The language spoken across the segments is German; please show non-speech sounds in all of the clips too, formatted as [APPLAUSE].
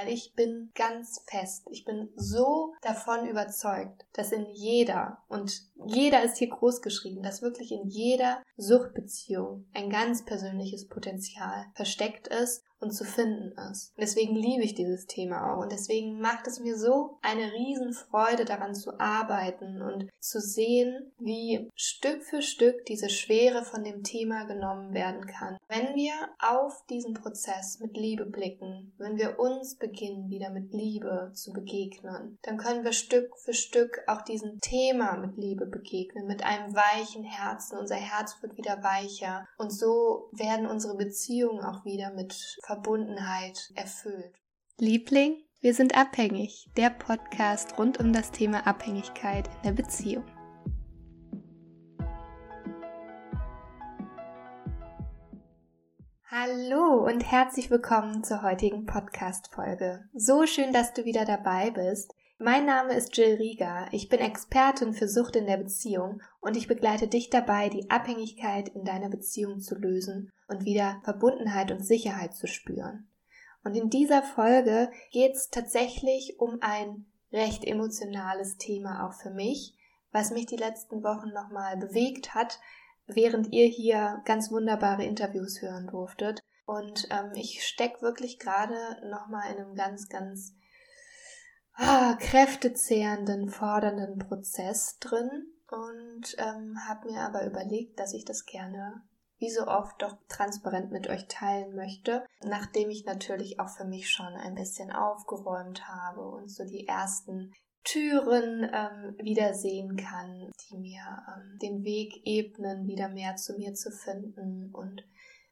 weil ich bin ganz fest, ich bin so davon überzeugt, dass in jeder, und jeder ist hier groß geschrieben, dass wirklich in jeder Suchtbeziehung ein ganz persönliches Potenzial versteckt ist und zu finden ist. Deswegen liebe ich dieses Thema auch und deswegen macht es mir so eine Riesenfreude daran zu arbeiten und zu sehen, wie Stück für Stück diese Schwere von dem Thema genommen werden kann. Wenn wir auf diesen Prozess mit Liebe blicken, wenn wir uns beginnen wieder mit Liebe zu begegnen, dann können wir Stück für Stück auch diesem Thema mit Liebe begegnen, mit einem weichen Herzen. Unser Herz wird wieder weicher und so werden unsere Beziehungen auch wieder mit Verbundenheit erfüllt. Liebling, wir sind abhängig. Der Podcast rund um das Thema Abhängigkeit in der Beziehung. Hallo und herzlich willkommen zur heutigen Podcast-Folge. So schön, dass du wieder dabei bist. Mein Name ist Jill Rieger. Ich bin Expertin für Sucht in der Beziehung und ich begleite dich dabei, die Abhängigkeit in deiner Beziehung zu lösen und wieder Verbundenheit und Sicherheit zu spüren. Und in dieser Folge geht es tatsächlich um ein recht emotionales Thema auch für mich, was mich die letzten Wochen nochmal bewegt hat, während ihr hier ganz wunderbare Interviews hören durftet. Und ähm, ich stecke wirklich gerade nochmal in einem ganz, ganz ah, kräftezehrenden, fordernden Prozess drin und ähm, habe mir aber überlegt, dass ich das gerne wie so oft doch transparent mit euch teilen möchte, nachdem ich natürlich auch für mich schon ein bisschen aufgeräumt habe und so die ersten Türen ähm, wieder sehen kann, die mir ähm, den Weg ebnen, wieder mehr zu mir zu finden und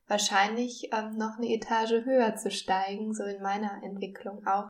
wahrscheinlich ähm, noch eine Etage höher zu steigen, so in meiner Entwicklung auch,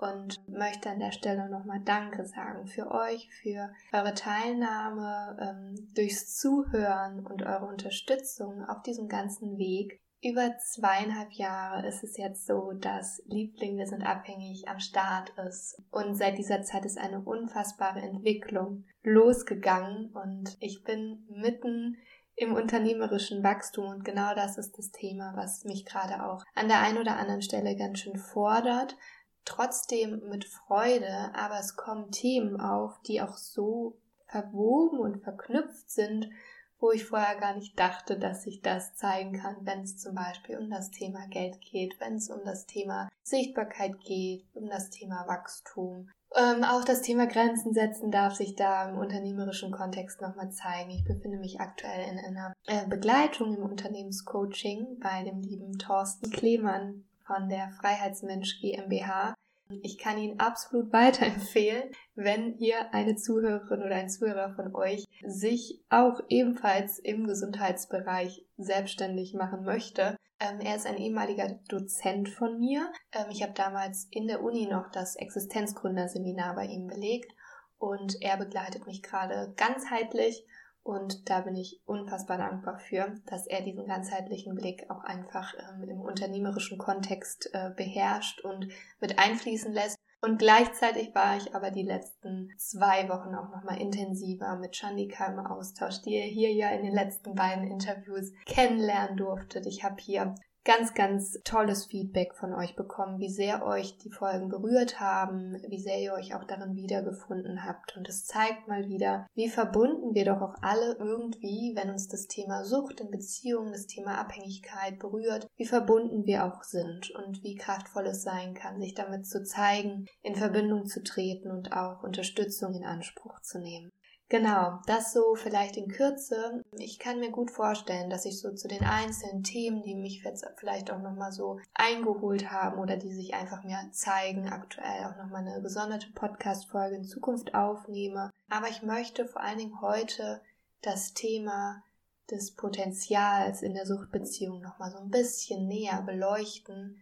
und möchte an der Stelle nochmal Danke sagen für euch, für eure Teilnahme, ähm, durchs Zuhören und eure Unterstützung auf diesem ganzen Weg. Über zweieinhalb Jahre ist es jetzt so, dass Liebling, wir sind abhängig am Start ist. Und seit dieser Zeit ist eine unfassbare Entwicklung losgegangen und ich bin mitten im unternehmerischen Wachstum und genau das ist das Thema, was mich gerade auch an der einen oder anderen Stelle ganz schön fordert, trotzdem mit Freude, aber es kommen Themen auf, die auch so verwoben und verknüpft sind, wo ich vorher gar nicht dachte, dass ich das zeigen kann, wenn es zum Beispiel um das Thema Geld geht, wenn es um das Thema Sichtbarkeit geht, um das Thema Wachstum. Ähm, auch das Thema Grenzen setzen darf sich da im unternehmerischen Kontext nochmal zeigen. Ich befinde mich aktuell in einer äh, Begleitung im Unternehmenscoaching bei dem lieben Thorsten Klemann, von der Freiheitsmensch GmbH. Ich kann ihn absolut [LAUGHS] weiterempfehlen, wenn ihr eine Zuhörerin oder ein Zuhörer von euch sich auch ebenfalls im Gesundheitsbereich selbstständig machen möchte. Ähm, er ist ein ehemaliger Dozent von mir. Ähm, ich habe damals in der Uni noch das Existenzgründerseminar bei ihm belegt und er begleitet mich gerade ganzheitlich und da bin ich unfassbar dankbar für, dass er diesen ganzheitlichen Blick auch einfach ähm, im unternehmerischen Kontext äh, beherrscht und mit einfließen lässt. Und gleichzeitig war ich aber die letzten zwei Wochen auch nochmal intensiver mit Chandika im Austausch, die ihr hier ja in den letzten beiden Interviews kennenlernen durftet. Ich habe hier ganz, ganz tolles Feedback von euch bekommen, wie sehr euch die Folgen berührt haben, wie sehr ihr euch auch darin wiedergefunden habt. Und es zeigt mal wieder, wie verbunden wir doch auch alle irgendwie, wenn uns das Thema Sucht in Beziehungen, das Thema Abhängigkeit berührt, wie verbunden wir auch sind und wie kraftvoll es sein kann, sich damit zu zeigen, in Verbindung zu treten und auch Unterstützung in Anspruch zu nehmen. Genau, das so vielleicht in Kürze. Ich kann mir gut vorstellen, dass ich so zu den einzelnen Themen, die mich jetzt vielleicht auch nochmal so eingeholt haben oder die sich einfach mir zeigen, aktuell auch nochmal eine gesonderte Podcast-Folge in Zukunft aufnehme. Aber ich möchte vor allen Dingen heute das Thema des Potenzials in der Suchtbeziehung nochmal so ein bisschen näher beleuchten,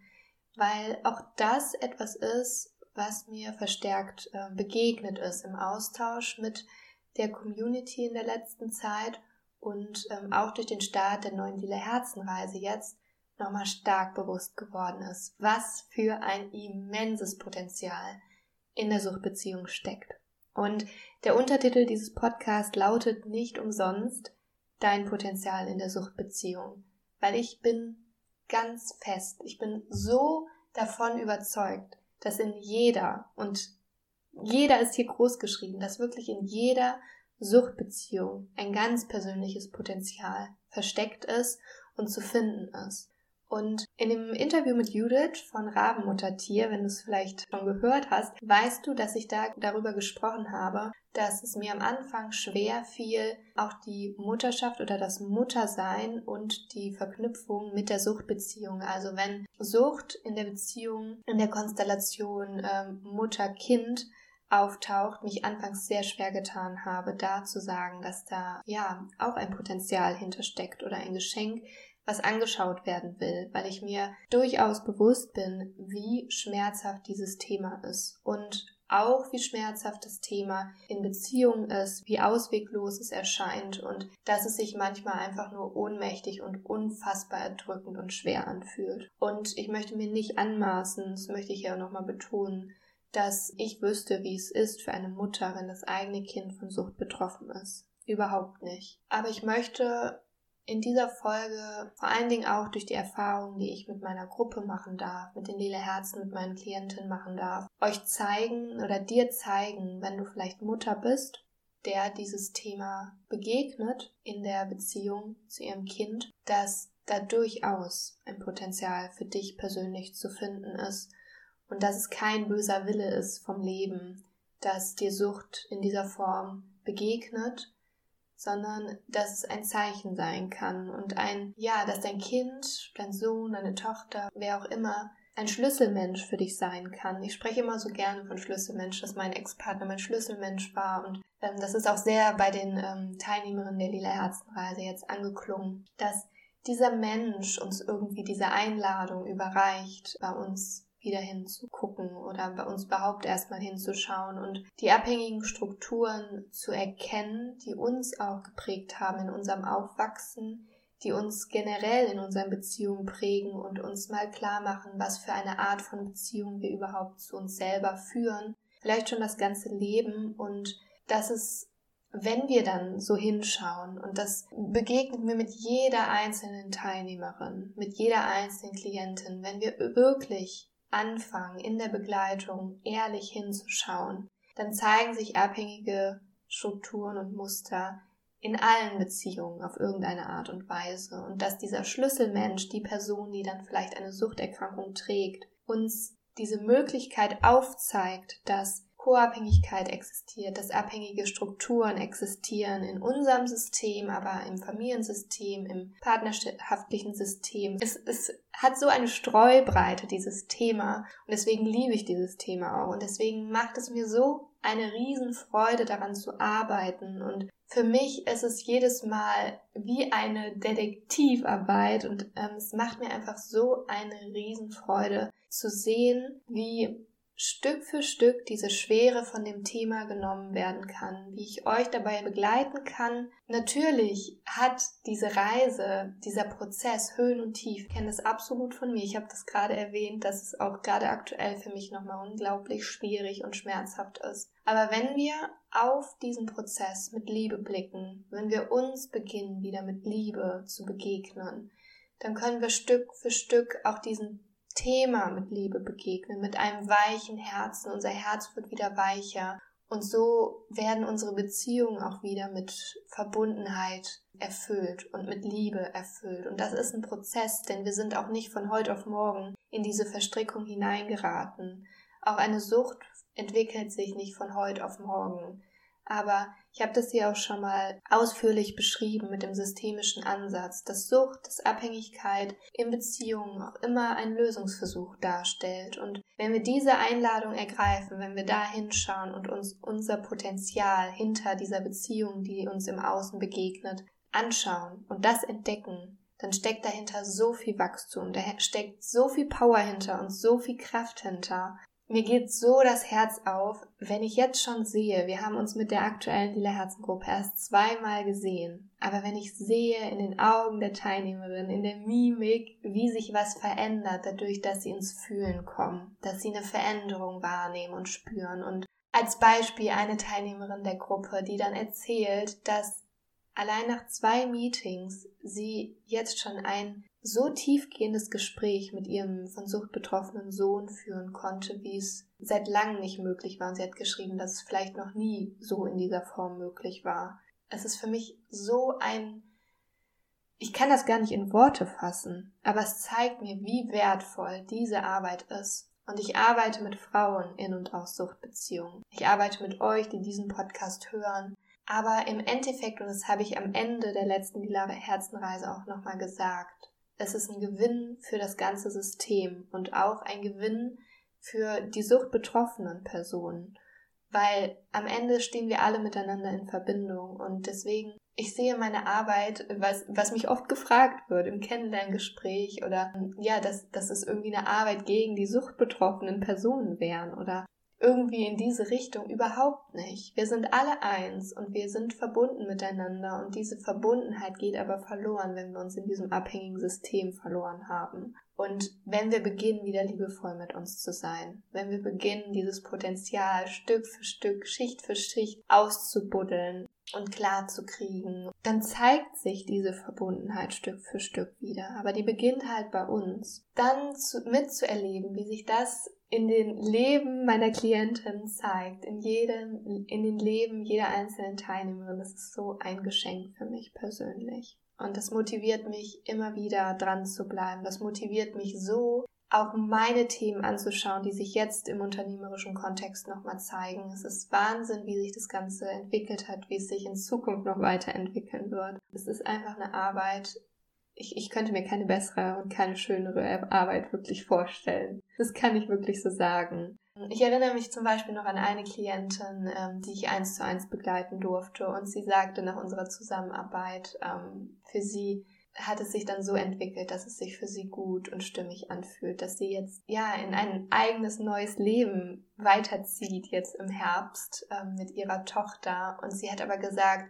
weil auch das etwas ist, was mir verstärkt äh, begegnet ist im Austausch mit der Community in der letzten Zeit und ähm, auch durch den Start der neuen Lila Herzenreise jetzt nochmal stark bewusst geworden ist, was für ein immenses Potenzial in der Suchtbeziehung steckt. Und der Untertitel dieses Podcasts lautet nicht umsonst Dein Potenzial in der Suchtbeziehung, weil ich bin ganz fest, ich bin so davon überzeugt, dass in jeder, und jeder ist hier groß geschrieben, dass wirklich in jeder Suchtbeziehung ein ganz persönliches Potenzial versteckt ist und zu finden ist. Und in dem Interview mit Judith von Rabenmuttertier, wenn du es vielleicht schon gehört hast, weißt du, dass ich da darüber gesprochen habe, dass es mir am Anfang schwer fiel, auch die Mutterschaft oder das Muttersein und die Verknüpfung mit der Suchtbeziehung. Also wenn Sucht in der Beziehung, in der Konstellation ähm, Mutter-Kind auftaucht, mich anfangs sehr schwer getan habe, da zu sagen, dass da ja auch ein Potenzial hintersteckt oder ein Geschenk, was angeschaut werden will, weil ich mir durchaus bewusst bin, wie schmerzhaft dieses Thema ist und auch wie schmerzhaft das Thema in Beziehungen ist, wie ausweglos es erscheint und dass es sich manchmal einfach nur ohnmächtig und unfassbar erdrückend und schwer anfühlt. Und ich möchte mir nicht anmaßen, das möchte ich ja nochmal betonen, dass ich wüsste, wie es ist für eine Mutter, wenn das eigene Kind von Sucht betroffen ist. Überhaupt nicht. Aber ich möchte in dieser Folge vor allen Dingen auch durch die Erfahrungen, die ich mit meiner Gruppe machen darf, mit den Lila Herzen, mit meinen Klientinnen machen darf, euch zeigen oder dir zeigen, wenn du vielleicht Mutter bist, der dieses Thema begegnet in der Beziehung zu ihrem Kind, dass da durchaus ein Potenzial für dich persönlich zu finden ist und dass es kein böser Wille ist vom Leben, dass dir Sucht in dieser Form begegnet sondern dass es ein Zeichen sein kann und ein, ja, dass dein Kind, dein Sohn, deine Tochter, wer auch immer, ein Schlüsselmensch für dich sein kann. Ich spreche immer so gerne von Schlüsselmensch, dass mein Ex-Partner mein Schlüsselmensch war und ähm, das ist auch sehr bei den ähm, Teilnehmerinnen der Lila Herzenreise jetzt angeklungen, dass dieser Mensch uns irgendwie diese Einladung überreicht, bei uns wieder hinzugucken oder bei uns überhaupt erstmal hinzuschauen und die abhängigen Strukturen zu erkennen, die uns auch geprägt haben in unserem Aufwachsen, die uns generell in unseren Beziehungen prägen und uns mal klar machen, was für eine Art von Beziehung wir überhaupt zu uns selber führen, vielleicht schon das ganze Leben und dass es wenn wir dann so hinschauen, und das begegnet mir mit jeder einzelnen Teilnehmerin, mit jeder einzelnen Klientin, wenn wir wirklich anfangen, in der Begleitung ehrlich hinzuschauen, dann zeigen sich abhängige Strukturen und Muster in allen Beziehungen auf irgendeine Art und Weise. Und dass dieser Schlüsselmensch, die Person, die dann vielleicht eine Suchterkrankung trägt, uns diese Möglichkeit aufzeigt, dass Co-Abhängigkeit existiert, dass abhängige Strukturen existieren in unserem System, aber im Familiensystem, im partnerschaftlichen System. Es, es hat so eine Streubreite, dieses Thema. Und deswegen liebe ich dieses Thema auch. Und deswegen macht es mir so eine Riesenfreude, daran zu arbeiten. Und für mich ist es jedes Mal wie eine Detektivarbeit und ähm, es macht mir einfach so eine Riesenfreude zu sehen, wie Stück für Stück diese Schwere von dem Thema genommen werden kann, wie ich euch dabei begleiten kann. Natürlich hat diese Reise, dieser Prozess Höhen und Tief, ich kenne das absolut von mir. Ich habe das gerade erwähnt, dass es auch gerade aktuell für mich nochmal unglaublich schwierig und schmerzhaft ist. Aber wenn wir auf diesen Prozess mit Liebe blicken, wenn wir uns beginnen, wieder mit Liebe zu begegnen, dann können wir Stück für Stück auch diesen Thema mit Liebe begegnen, mit einem weichen Herzen. Unser Herz wird wieder weicher. Und so werden unsere Beziehungen auch wieder mit Verbundenheit erfüllt und mit Liebe erfüllt. Und das ist ein Prozess, denn wir sind auch nicht von heute auf morgen in diese Verstrickung hineingeraten. Auch eine Sucht entwickelt sich nicht von heute auf morgen. Aber ich habe das hier auch schon mal ausführlich beschrieben mit dem systemischen Ansatz, dass Sucht, dass Abhängigkeit in Beziehungen auch immer ein Lösungsversuch darstellt. Und wenn wir diese Einladung ergreifen, wenn wir da hinschauen und uns unser Potenzial hinter dieser Beziehung, die uns im Außen begegnet, anschauen und das entdecken, dann steckt dahinter so viel Wachstum, da steckt so viel Power hinter und so viel Kraft hinter. Mir geht so das Herz auf, wenn ich jetzt schon sehe, wir haben uns mit der aktuellen Lila Herzengruppe erst zweimal gesehen, aber wenn ich sehe in den Augen der Teilnehmerin, in der Mimik, wie sich was verändert, dadurch, dass sie ins Fühlen kommen, dass sie eine Veränderung wahrnehmen und spüren. Und als Beispiel eine Teilnehmerin der Gruppe, die dann erzählt, dass allein nach zwei Meetings sie jetzt schon ein so tiefgehendes Gespräch mit ihrem von Sucht betroffenen Sohn führen konnte, wie es seit langem nicht möglich war. Und sie hat geschrieben, dass es vielleicht noch nie so in dieser Form möglich war. Es ist für mich so ein, ich kann das gar nicht in Worte fassen, aber es zeigt mir, wie wertvoll diese Arbeit ist. Und ich arbeite mit Frauen in und aus Suchtbeziehungen. Ich arbeite mit euch, die diesen Podcast hören. Aber im Endeffekt, und das habe ich am Ende der letzten Lila Herzenreise auch nochmal gesagt, es ist ein Gewinn für das ganze System und auch ein Gewinn für die suchtbetroffenen Personen, weil am Ende stehen wir alle miteinander in Verbindung und deswegen ich sehe meine Arbeit, was, was mich oft gefragt wird im Kennenlerngespräch oder ja, dass, dass es irgendwie eine Arbeit gegen die suchtbetroffenen Personen wären oder irgendwie in diese Richtung überhaupt nicht. Wir sind alle eins und wir sind verbunden miteinander und diese Verbundenheit geht aber verloren, wenn wir uns in diesem abhängigen System verloren haben. Und wenn wir beginnen, wieder liebevoll mit uns zu sein, wenn wir beginnen, dieses Potenzial Stück für Stück, Schicht für Schicht auszubuddeln und klar zu kriegen, dann zeigt sich diese Verbundenheit Stück für Stück wieder. Aber die beginnt halt bei uns. Dann zu, mitzuerleben, wie sich das in den Leben meiner Klientin zeigt, in jedem, in den Leben jeder einzelnen Teilnehmerin, das ist so ein Geschenk für mich persönlich. Und das motiviert mich immer wieder dran zu bleiben. Das motiviert mich so, auch meine Themen anzuschauen, die sich jetzt im unternehmerischen Kontext nochmal zeigen. Es ist Wahnsinn, wie sich das Ganze entwickelt hat, wie es sich in Zukunft noch weiterentwickeln wird. Es ist einfach eine Arbeit, ich, ich könnte mir keine bessere und keine schönere Arbeit wirklich vorstellen. Das kann ich wirklich so sagen. Ich erinnere mich zum Beispiel noch an eine Klientin, ähm, die ich eins zu eins begleiten durfte und sie sagte nach unserer Zusammenarbeit, ähm, für sie hat es sich dann so entwickelt, dass es sich für sie gut und stimmig anfühlt, dass sie jetzt ja in ein eigenes neues Leben weiterzieht jetzt im Herbst ähm, mit ihrer Tochter und sie hat aber gesagt,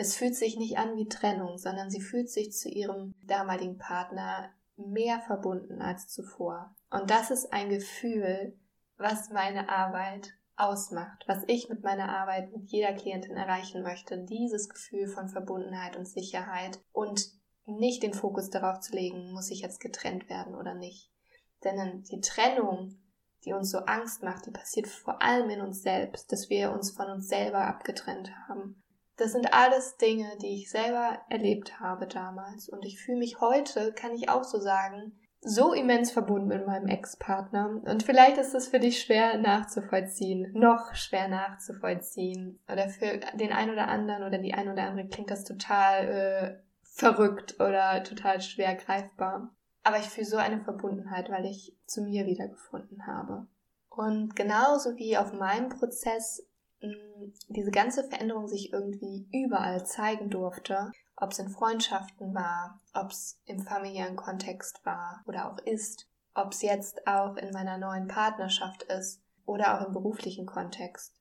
es fühlt sich nicht an wie Trennung, sondern sie fühlt sich zu ihrem damaligen Partner mehr verbunden als zuvor. Und das ist ein Gefühl, was meine Arbeit ausmacht, was ich mit meiner Arbeit mit jeder Klientin erreichen möchte. Dieses Gefühl von Verbundenheit und Sicherheit und nicht den Fokus darauf zu legen, muss ich jetzt getrennt werden oder nicht. Denn die Trennung, die uns so Angst macht, die passiert vor allem in uns selbst, dass wir uns von uns selber abgetrennt haben. Das sind alles Dinge, die ich selber erlebt habe damals. Und ich fühle mich heute, kann ich auch so sagen, so immens verbunden mit meinem Ex-Partner. Und vielleicht ist es für dich schwer nachzuvollziehen, noch schwer nachzuvollziehen. Oder für den einen oder anderen oder die ein oder andere klingt das total äh, verrückt oder total schwer greifbar. Aber ich fühle so eine Verbundenheit, weil ich zu mir wiedergefunden habe. Und genauso wie auf meinem Prozess diese ganze Veränderung sich irgendwie überall zeigen durfte, ob es in Freundschaften war, ob es im familiären Kontext war oder auch ist, ob es jetzt auch in meiner neuen Partnerschaft ist oder auch im beruflichen Kontext.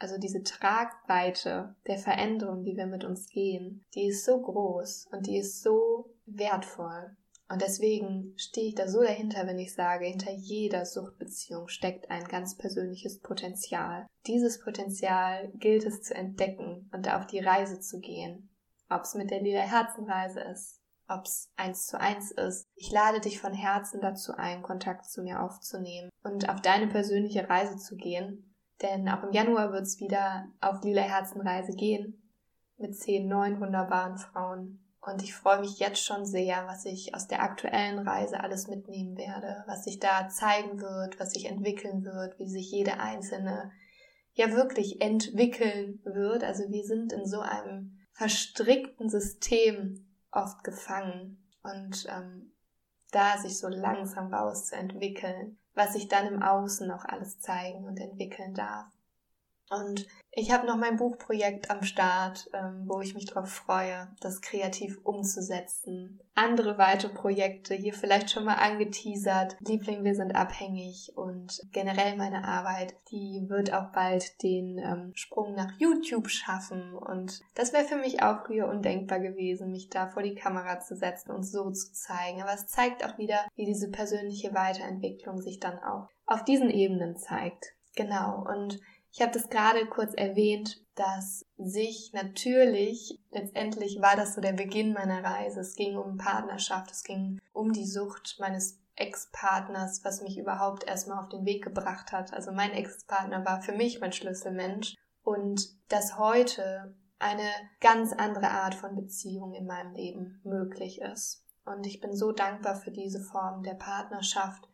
Also diese Tragweite der Veränderung, die wir mit uns gehen, die ist so groß und die ist so wertvoll. Und deswegen stehe ich da so dahinter, wenn ich sage, hinter jeder Suchtbeziehung steckt ein ganz persönliches Potenzial. Dieses Potenzial gilt es zu entdecken und auf die Reise zu gehen. Ob es mit der Lila Herzenreise ist, ob es eins zu eins ist. Ich lade dich von Herzen dazu ein, Kontakt zu mir aufzunehmen und auf deine persönliche Reise zu gehen. Denn auch im Januar wird es wieder auf Lila Herzenreise gehen mit zehn neuen wunderbaren Frauen und ich freue mich jetzt schon sehr, was ich aus der aktuellen Reise alles mitnehmen werde, was sich da zeigen wird, was sich entwickeln wird, wie sich jede einzelne ja wirklich entwickeln wird. Also wir sind in so einem verstrickten System oft gefangen und ähm, da sich so langsam rauszuentwickeln, was sich dann im Außen auch alles zeigen und entwickeln darf. Und ich habe noch mein Buchprojekt am Start, ähm, wo ich mich darauf freue, das kreativ umzusetzen. Andere weitere Projekte hier vielleicht schon mal angeteasert. Liebling, wir sind abhängig und generell meine Arbeit, die wird auch bald den ähm, Sprung nach YouTube schaffen. Und das wäre für mich auch früher undenkbar gewesen, mich da vor die Kamera zu setzen und so zu zeigen. Aber es zeigt auch wieder, wie diese persönliche Weiterentwicklung sich dann auch auf diesen Ebenen zeigt. Genau. Und Ich habe das gerade kurz erwähnt, dass sich natürlich, letztendlich war das so der Beginn meiner Reise. Es ging um Partnerschaft, es ging um die Sucht meines Ex-Partners, was mich überhaupt erstmal auf den Weg gebracht hat. Also mein Ex-Partner war für mich mein Schlüsselmensch. Und dass heute eine ganz andere Art von Beziehung in meinem Leben möglich ist. Und ich bin so dankbar für diese Form der Partnerschaft,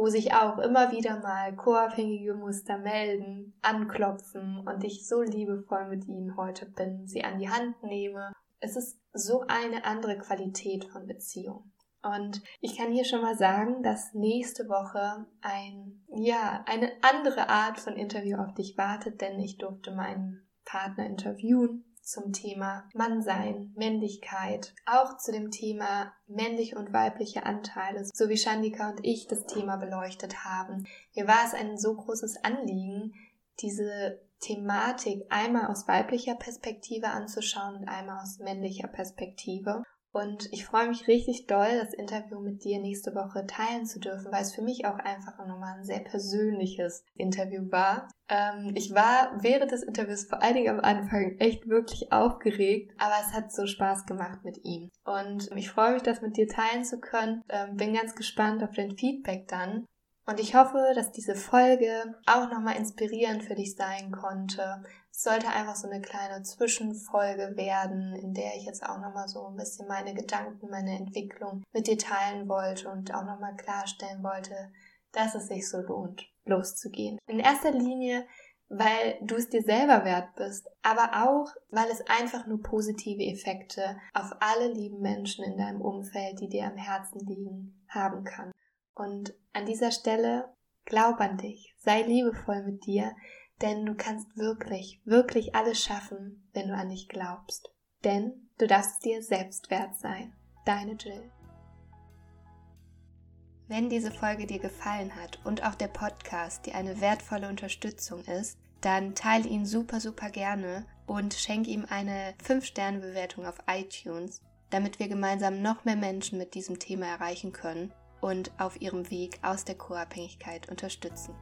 wo sich auch immer wieder mal co-abhängige Muster melden, anklopfen und ich so liebevoll mit ihnen heute bin, sie an die Hand nehme. Es ist so eine andere Qualität von Beziehung. Und ich kann hier schon mal sagen, dass nächste Woche ein, ja, eine andere Art von Interview auf dich wartet, denn ich durfte meinen Partner interviewen zum Thema Mannsein, Männlichkeit, auch zu dem Thema männliche und weibliche Anteile, so wie Shandika und ich das Thema beleuchtet haben. Mir war es ein so großes Anliegen, diese Thematik einmal aus weiblicher Perspektive anzuschauen und einmal aus männlicher Perspektive. Und ich freue mich richtig doll, das Interview mit dir nächste Woche teilen zu dürfen, weil es für mich auch einfach nochmal ein sehr persönliches Interview war. Ähm, ich war während des Interviews vor allen Dingen am Anfang echt wirklich aufgeregt, aber es hat so Spaß gemacht mit ihm. Und ich freue mich, das mit dir teilen zu können. Ähm, bin ganz gespannt auf dein Feedback dann. Und ich hoffe, dass diese Folge auch nochmal inspirierend für dich sein konnte. Sollte einfach so eine kleine Zwischenfolge werden, in der ich jetzt auch nochmal so ein bisschen meine Gedanken, meine Entwicklung mit dir teilen wollte und auch nochmal klarstellen wollte, dass es sich so lohnt, loszugehen. In erster Linie, weil du es dir selber wert bist, aber auch, weil es einfach nur positive Effekte auf alle lieben Menschen in deinem Umfeld, die dir am Herzen liegen, haben kann. Und an dieser Stelle glaub an dich, sei liebevoll mit dir, denn du kannst wirklich, wirklich alles schaffen, wenn du an dich glaubst. Denn du darfst dir selbst wert sein. Deine Jill. Wenn diese Folge dir gefallen hat und auch der Podcast dir eine wertvolle Unterstützung ist, dann teile ihn super, super gerne und schenke ihm eine 5-Sterne-Bewertung auf iTunes, damit wir gemeinsam noch mehr Menschen mit diesem Thema erreichen können und auf ihrem Weg aus der Co-Abhängigkeit unterstützen.